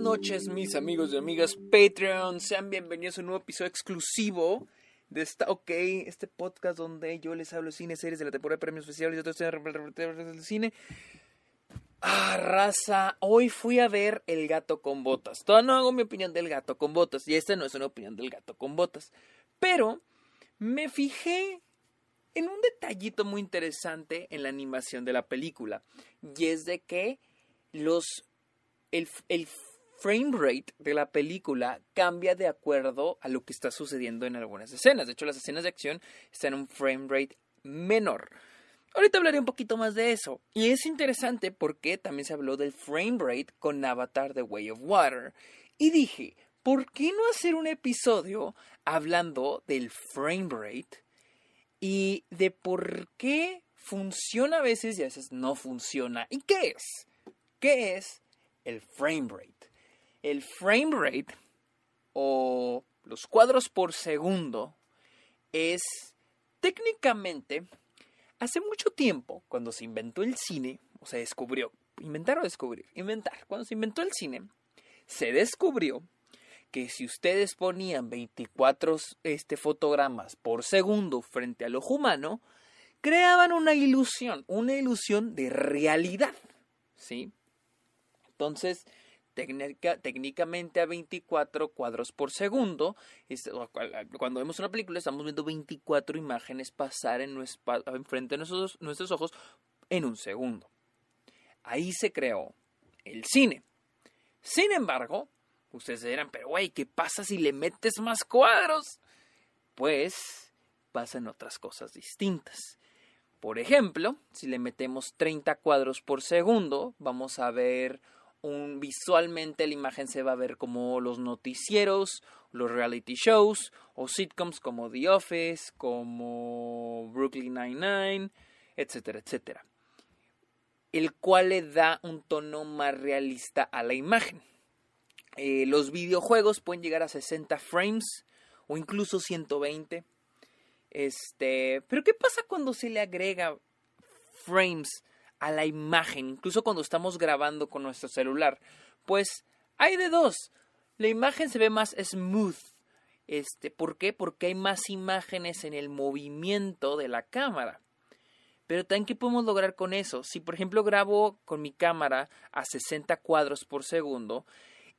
noches, mis amigos y amigas Patreon. Sean bienvenidos a un nuevo episodio exclusivo de esta OK, este podcast donde yo les hablo de cine, series de la temporada de premios especiales y otros del cine. Ah, raza, hoy fui a ver El gato con botas. Todavía no hago mi opinión del gato con botas y esta no es una opinión del gato con botas. Pero me fijé en un detallito muy interesante en la animación de la película y es de que los el, el frame rate de la película cambia de acuerdo a lo que está sucediendo en algunas escenas. De hecho, las escenas de acción están en un frame rate menor. Ahorita hablaré un poquito más de eso. Y es interesante porque también se habló del frame rate con Avatar The Way of Water. Y dije, ¿por qué no hacer un episodio hablando del frame rate y de por qué funciona a veces y a veces no funciona? ¿Y qué es? ¿Qué es el frame rate? El frame rate o los cuadros por segundo es técnicamente hace mucho tiempo cuando se inventó el cine o se descubrió inventar o descubrir inventar cuando se inventó el cine se descubrió que si ustedes ponían 24 este, fotogramas por segundo frente al ojo humano, creaban una ilusión, una ilusión de realidad. ¿Sí? Entonces, técnicamente a 24 cuadros por segundo, cuando vemos una película estamos viendo 24 imágenes pasar en frente de nuestros, nuestros ojos en un segundo. Ahí se creó el cine. Sin embargo, ustedes dirán, pero güey, ¿qué pasa si le metes más cuadros? Pues pasan otras cosas distintas. Por ejemplo, si le metemos 30 cuadros por segundo, vamos a ver un, visualmente la imagen se va a ver como los noticieros, los reality shows o sitcoms como The Office, como Brooklyn Nine-Nine, etcétera, etcétera. El cual le da un tono más realista a la imagen. Eh, los videojuegos pueden llegar a 60 frames o incluso 120. Este, pero ¿qué pasa cuando se le agrega frames a la imagen, incluso cuando estamos grabando con nuestro celular. Pues hay de dos. La imagen se ve más smooth. Este, ¿Por qué? Porque hay más imágenes en el movimiento de la cámara. Pero también, ¿qué podemos lograr con eso? Si, por ejemplo, grabo con mi cámara a 60 cuadros por segundo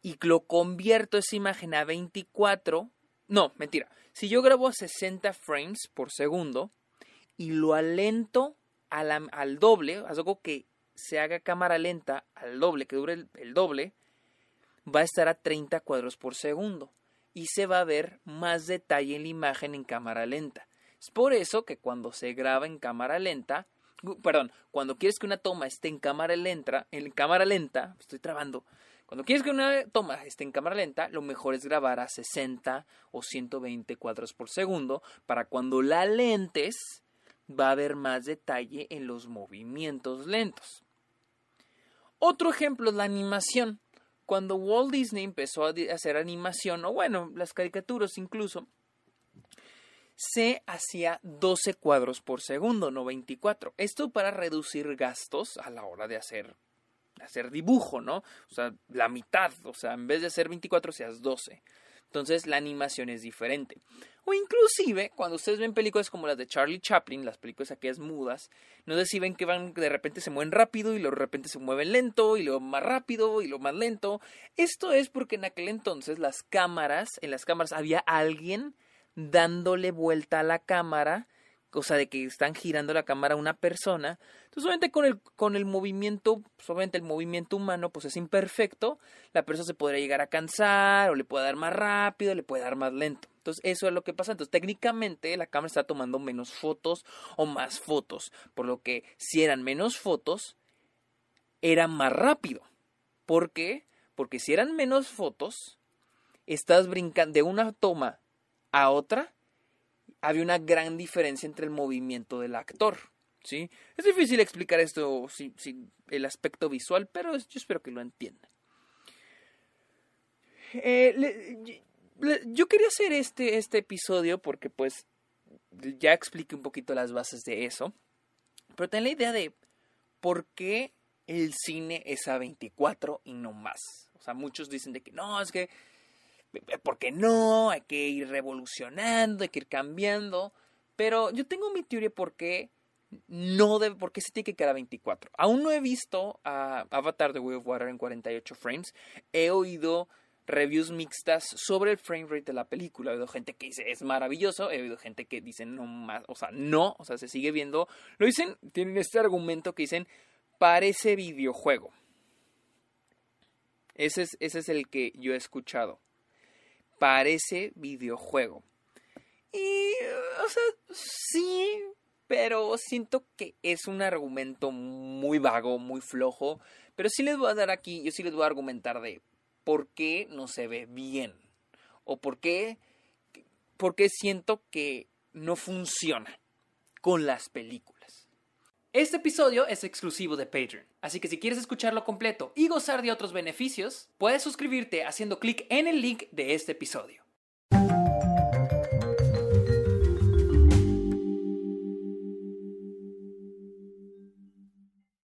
y lo convierto esa imagen a 24, no, mentira. Si yo grabo a 60 frames por segundo y lo alento al, doble, algo que se haga cámara lenta al doble, que dure el, doble, va a estar a 30 cuadros por segundo y se va a ver más detalle en la imagen en cámara lenta. Es por eso que cuando se graba en cámara lenta, perdón, cuando quieres que una toma esté en cámara lenta, en cámara lenta, estoy trabando. Cuando quieres que una toma esté en cámara lenta, lo mejor es grabar a 60 o 120 cuadros por segundo para cuando la lentes va a haber más detalle en los movimientos lentos. Otro ejemplo es la animación. Cuando Walt Disney empezó a hacer animación, o bueno, las caricaturas incluso, se hacía 12 cuadros por segundo, no 24. Esto para reducir gastos a la hora de hacer, hacer dibujo, ¿no? O sea, la mitad, o sea, en vez de hacer 24, seas 12. Entonces la animación es diferente. O inclusive, cuando ustedes ven películas como las de Charlie Chaplin, las películas aquellas mudas, no sé que van, de repente se mueven rápido y luego de repente se mueven lento y luego más rápido y luego más lento. Esto es porque en aquel entonces las cámaras, en las cámaras había alguien dándole vuelta a la cámara cosa de que están girando la cámara una persona. Entonces, obviamente con el, con el movimiento, pues, obviamente el movimiento humano pues es imperfecto, la persona se podría llegar a cansar o le puede dar más rápido, le puede dar más lento. Entonces, eso es lo que pasa. Entonces, técnicamente la cámara está tomando menos fotos o más fotos, por lo que si eran menos fotos, era más rápido. ¿Por qué? Porque si eran menos fotos, estás brincando de una toma a otra, había una gran diferencia entre el movimiento del actor. ¿sí? Es difícil explicar esto sin, el aspecto visual, pero yo espero que lo entiendan. Eh, yo quería hacer este, este episodio porque pues ya expliqué un poquito las bases de eso, pero ten la idea de por qué el cine es a 24 y no más. O sea, muchos dicen de que no, es que, ¿por qué no? Hay que ir revolucionando, hay que ir cambiando. Pero yo tengo mi teoría por qué no debe, por qué se tiene que quedar a 24. Aún no he visto a Avatar The Way of Water en 48 frames. He oído reviews mixtas sobre el frame rate de la película. He oído gente que dice es maravilloso, he oído gente que dice no más, o sea, no, o sea, se sigue viendo. Lo dicen, tienen este argumento que dicen parece videojuego. Ese es, ese es el que yo he escuchado. Parece videojuego. Y, o sea, sí, pero siento que es un argumento muy vago, muy flojo. Pero sí les voy a dar aquí, yo sí les voy a argumentar de por qué no se ve bien. O por qué, por qué siento que no funciona con las películas. Este episodio es exclusivo de Patreon, así que si quieres escucharlo completo y gozar de otros beneficios, puedes suscribirte haciendo clic en el link de este episodio.